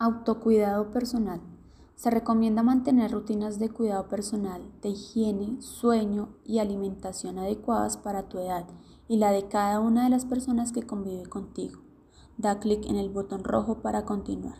Autocuidado personal. Se recomienda mantener rutinas de cuidado personal, de higiene, sueño y alimentación adecuadas para tu edad y la de cada una de las personas que convive contigo. Da clic en el botón rojo para continuar.